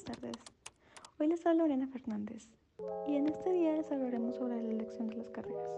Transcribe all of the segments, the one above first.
Buenas tardes. Hoy les habla Lorena Fernández y en este día les hablaremos sobre la elección de las carreras.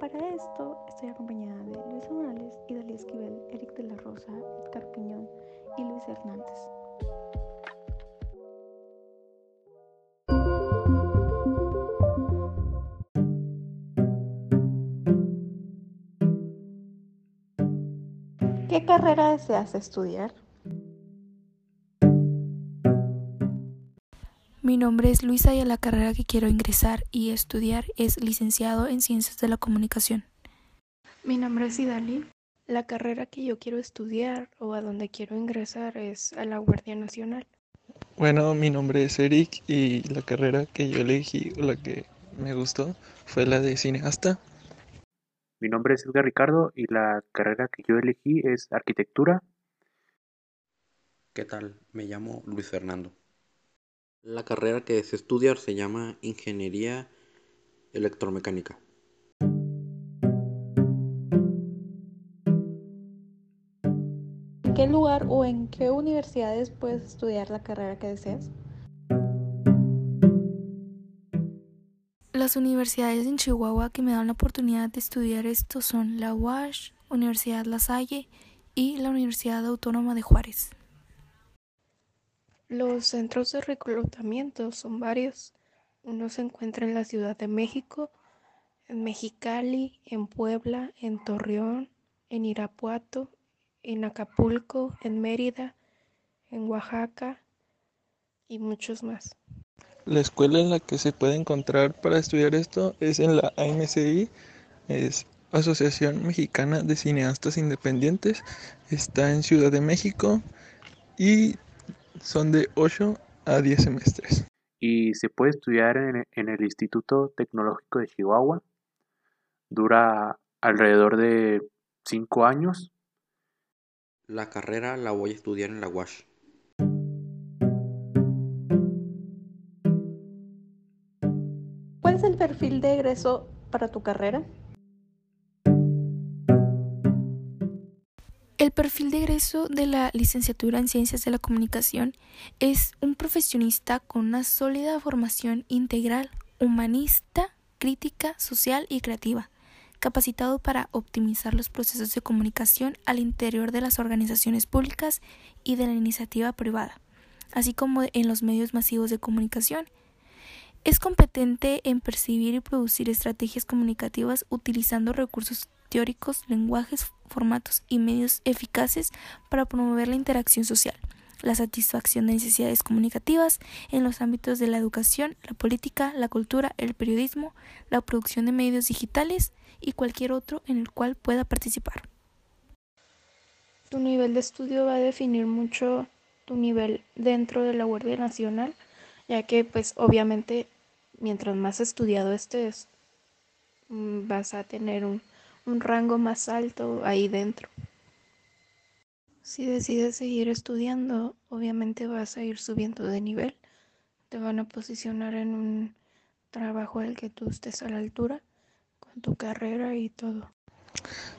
Para esto estoy acompañada de Luisa Morales y Dalí Esquivel, Eric de la Rosa, Edgar Piñón y Luis Hernández. ¿Qué carrera deseas estudiar? Mi nombre es Luisa y a la carrera que quiero ingresar y estudiar es licenciado en Ciencias de la Comunicación. Mi nombre es Idali. La carrera que yo quiero estudiar o a donde quiero ingresar es a la Guardia Nacional. Bueno, mi nombre es Eric y la carrera que yo elegí o la que me gustó fue la de cineasta. Mi nombre es Edgar Ricardo y la carrera que yo elegí es arquitectura. ¿Qué tal? Me llamo Luis Fernando. La carrera que deseo estudiar se llama Ingeniería Electromecánica. ¿En qué lugar o en qué universidades puedes estudiar la carrera que deseas? Las universidades en Chihuahua que me dan la oportunidad de estudiar esto son la UASH, Universidad La Salle y la Universidad Autónoma de Juárez. Los centros de reclutamiento son varios. Uno se encuentra en la Ciudad de México, en Mexicali, en Puebla, en Torreón, en Irapuato, en Acapulco, en Mérida, en Oaxaca y muchos más. La escuela en la que se puede encontrar para estudiar esto es en la AMCI, es Asociación Mexicana de Cineastas Independientes, está en Ciudad de México y son de 8 a 10 semestres. Y se puede estudiar en, en el Instituto Tecnológico de Chihuahua. Dura alrededor de 5 años. La carrera la voy a estudiar en la UASH. ¿Cuál es el perfil de egreso para tu carrera? El perfil de egreso de la licenciatura en Ciencias de la Comunicación es un profesionista con una sólida formación integral, humanista, crítica, social y creativa, capacitado para optimizar los procesos de comunicación al interior de las organizaciones públicas y de la iniciativa privada, así como en los medios masivos de comunicación. Es competente en percibir y producir estrategias comunicativas utilizando recursos teóricos, lenguajes, formatos y medios eficaces para promover la interacción social, la satisfacción de necesidades comunicativas en los ámbitos de la educación, la política, la cultura, el periodismo, la producción de medios digitales y cualquier otro en el cual pueda participar. Tu nivel de estudio va a definir mucho tu nivel dentro de la Guardia Nacional, ya que pues obviamente mientras más estudiado estés, mm, vas a tener un un rango más alto ahí dentro. Si decides seguir estudiando, obviamente vas a ir subiendo de nivel. Te van a posicionar en un trabajo al que tú estés a la altura con tu carrera y todo.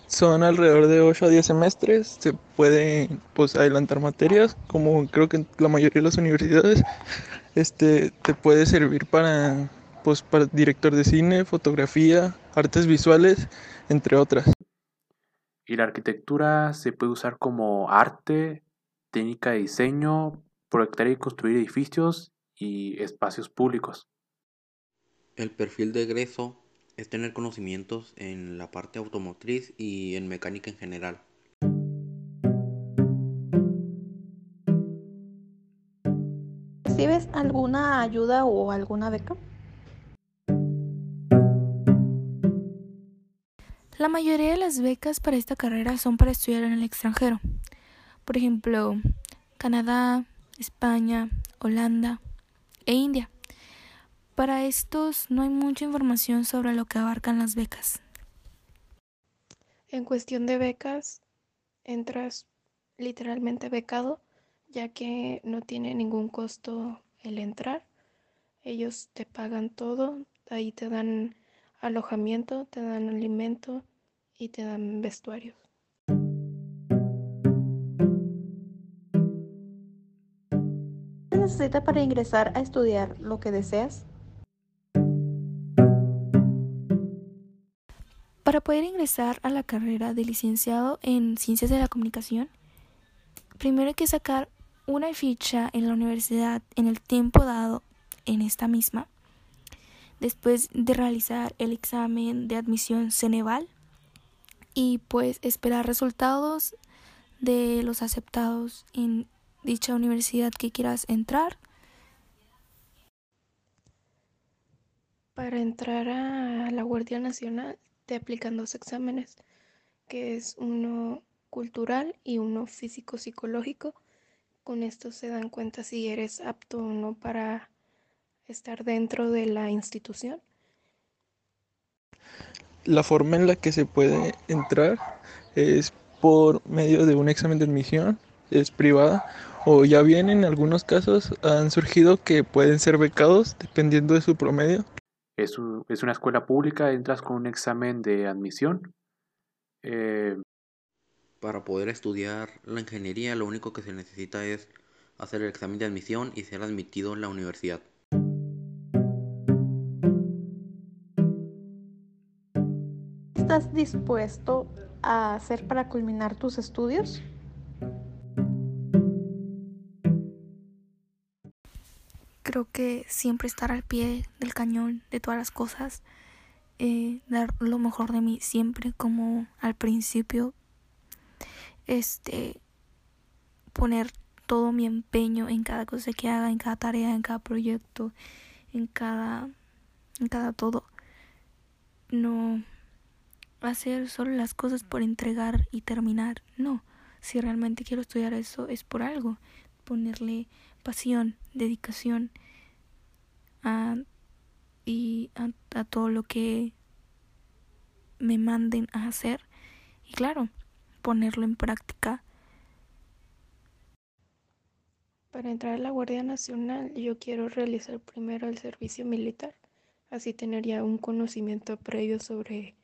Son alrededor de 8 a 10 semestres, se puede pues, adelantar materias, como creo que en la mayoría de las universidades, este, te puede servir para, pues, para director de cine, fotografía, artes visuales entre otras. Y la arquitectura se puede usar como arte, técnica de diseño, proyectar y construir edificios y espacios públicos. El perfil de egreso es tener conocimientos en la parte automotriz y en mecánica en general. ¿Recibes alguna ayuda o alguna beca? La mayoría de las becas para esta carrera son para estudiar en el extranjero. Por ejemplo, Canadá, España, Holanda e India. Para estos no hay mucha información sobre lo que abarcan las becas. En cuestión de becas, entras literalmente becado, ya que no tiene ningún costo el entrar. Ellos te pagan todo, ahí te dan alojamiento, te dan alimento y te dan vestuarios. Es necesita para ingresar a estudiar lo que deseas? Para poder ingresar a la carrera de licenciado en Ciencias de la Comunicación, primero hay que sacar una ficha en la universidad en el tiempo dado en esta misma, después de realizar el examen de admisión Ceneval y pues esperar resultados de los aceptados en dicha universidad que quieras entrar. Para entrar a la Guardia Nacional te aplican dos exámenes, que es uno cultural y uno físico-psicológico. Con esto se dan cuenta si eres apto o no para estar dentro de la institución. La forma en la que se puede entrar es por medio de un examen de admisión, es privada, o ya bien en algunos casos han surgido que pueden ser becados dependiendo de su promedio. Es, es una escuela pública, entras con un examen de admisión. Eh, Para poder estudiar la ingeniería lo único que se necesita es hacer el examen de admisión y ser admitido en la universidad. ¿Estás dispuesto a hacer para culminar tus estudios? Creo que siempre estar al pie del cañón de todas las cosas, eh, dar lo mejor de mí siempre como al principio, este, poner todo mi empeño en cada cosa que haga, en cada tarea, en cada proyecto, en cada, en cada todo. No hacer solo las cosas por entregar y terminar. No, si realmente quiero estudiar eso es por algo. Ponerle pasión, dedicación a, y a, todo lo que me manden a hacer. Y claro, ponerlo en práctica. Para entrar a la Guardia Nacional yo quiero realizar primero el servicio militar, así tener ya un conocimiento previo sobre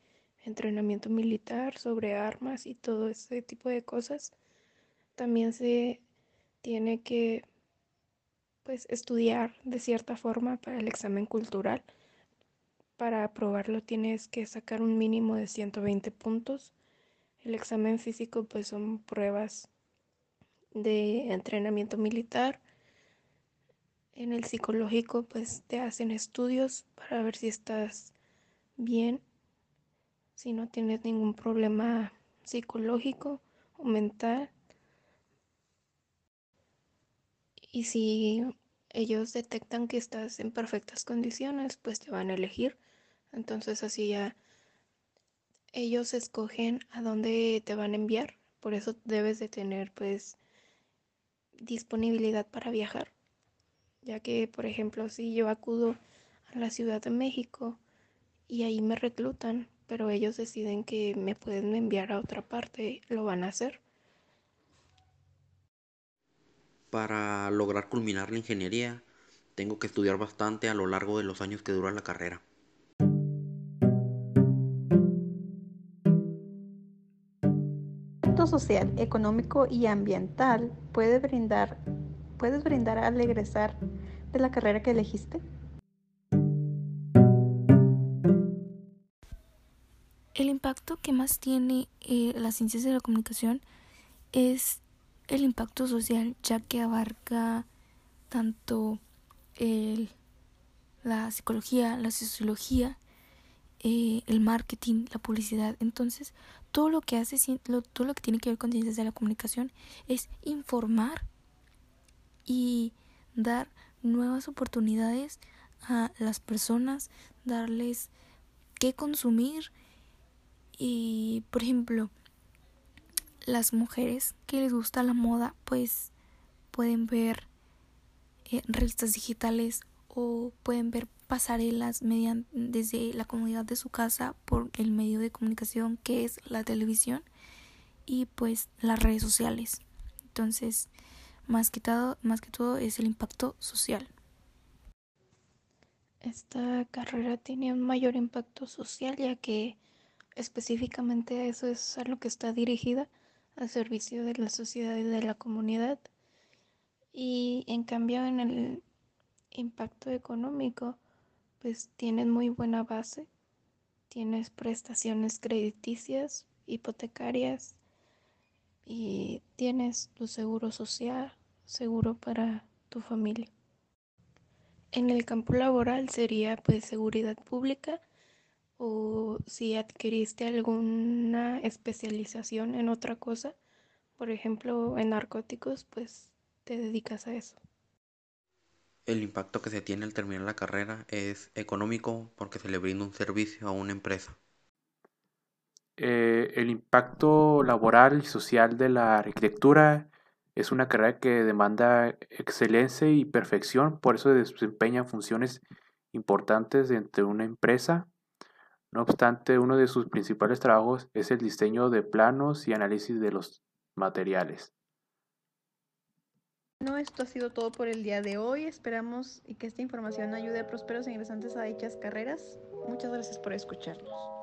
entrenamiento militar, sobre armas y todo ese tipo de cosas. También se tiene que pues estudiar de cierta forma para el examen cultural. Para aprobarlo tienes que sacar un mínimo de 120 puntos. El examen físico pues son pruebas de entrenamiento militar. En el psicológico pues te hacen estudios para ver si estás bien, si no tienes ningún problema psicológico o mental. Y si ellos detectan que estás en perfectas condiciones, pues te van a elegir. Entonces así ya ellos escogen a dónde te van a enviar. Por eso debes de tener pues disponibilidad para viajar. Ya que, por ejemplo, si yo acudo a la Ciudad de México y ahí me reclutan, pero ellos deciden que me pueden enviar a otra parte, lo van a hacer. Para lograr culminar la ingeniería, tengo que estudiar bastante a lo largo de los años que dura la carrera. impacto social, económico y ambiental puede brindar, puedes brindar al egresar de la carrera que elegiste? El impacto que más tiene eh, las ciencias de la comunicación es el impacto social, ya que abarca tanto el, la psicología, la sociología, eh, el marketing, la publicidad. Entonces, todo lo que hace, todo lo que tiene que ver con ciencias de la comunicación es informar y dar nuevas oportunidades a las personas, darles qué consumir y, por ejemplo, las mujeres que les gusta la moda, pues pueden ver eh, revistas digitales o pueden ver pasarelas mediante, desde la comodidad de su casa por el medio de comunicación que es la televisión y pues las redes sociales. Entonces, más que todo, más que todo es el impacto social. Esta carrera tiene un mayor impacto social ya que específicamente eso es a lo que está dirigida al servicio de la sociedad y de la comunidad Y en cambio en el impacto económico, pues tienes muy buena base, tienes prestaciones crediticias, hipotecarias y tienes tu seguro social, seguro para tu familia. En el campo laboral sería pues seguridad pública o si adquiriste alguna especialización en otra cosa, por ejemplo en narcóticos, pues te dedicas a eso. El impacto que se tiene al terminar la carrera es económico porque se le brinda un servicio a una empresa. Eh, el impacto laboral y social de la arquitectura es una carrera que demanda excelencia y perfección, por eso desempeña funciones importantes dentro de una empresa. No obstante, uno de sus principales trabajos es el diseño de planos y análisis de los materiales. Bueno, esto ha sido todo por el día de hoy. Esperamos y que esta información ayude a prósperos e ingresantes a dichas carreras. Muchas gracias por escucharnos.